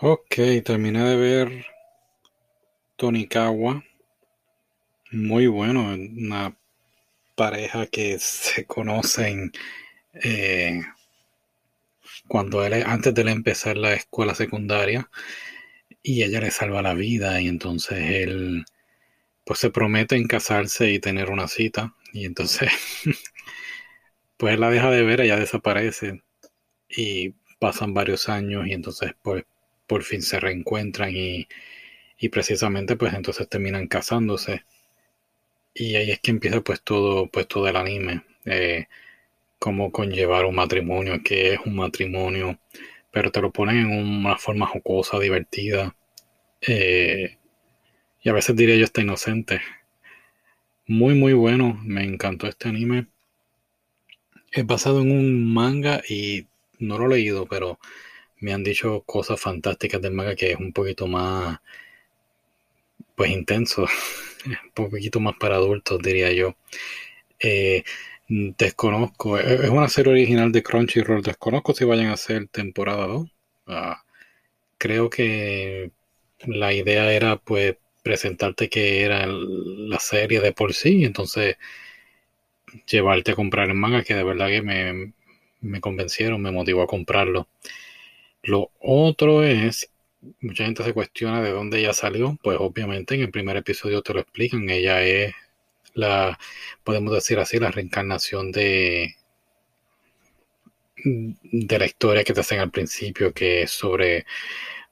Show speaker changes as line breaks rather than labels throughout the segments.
Ok, terminé de ver Tonikawa. Muy bueno, una pareja que se conocen eh, cuando él, antes de empezar la escuela secundaria y ella le salva la vida y entonces él pues se promete en casarse y tener una cita y entonces pues él la deja de ver, ella desaparece y pasan varios años y entonces pues por fin se reencuentran y, y precisamente pues entonces terminan casándose. Y ahí es que empieza pues todo pues todo el anime eh, cómo conllevar un matrimonio qué es un matrimonio pero te lo ponen en una forma jocosa divertida eh, y a veces diría yo está inocente. Muy muy bueno me encantó este anime. Es basado en un manga y no lo he leído pero me han dicho cosas fantásticas del manga que es un poquito más pues intenso, un poquito más para adultos diría yo. Eh, desconozco, es una serie original de Crunchyroll, desconozco si vayan a hacer temporada 2. Ah, creo que la idea era pues presentarte que era la serie de por sí, entonces llevarte a comprar el manga que de verdad que me, me convencieron, me motivó a comprarlo. Lo otro es, mucha gente se cuestiona de dónde ella salió, pues obviamente en el primer episodio te lo explican, ella es la, podemos decir así, la reencarnación de, de la historia que te hacen al principio, que es sobre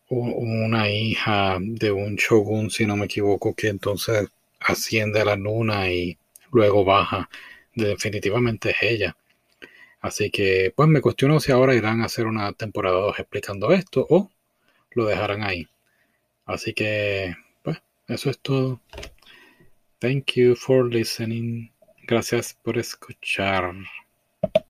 una hija de un shogun, si no me equivoco, que entonces asciende a la luna y luego baja. Definitivamente es ella. Así que, pues me cuestiono si ahora irán a hacer una temporada 2 explicando esto o lo dejarán ahí. Así que, pues, eso es todo. Thank you for listening. Gracias por escuchar.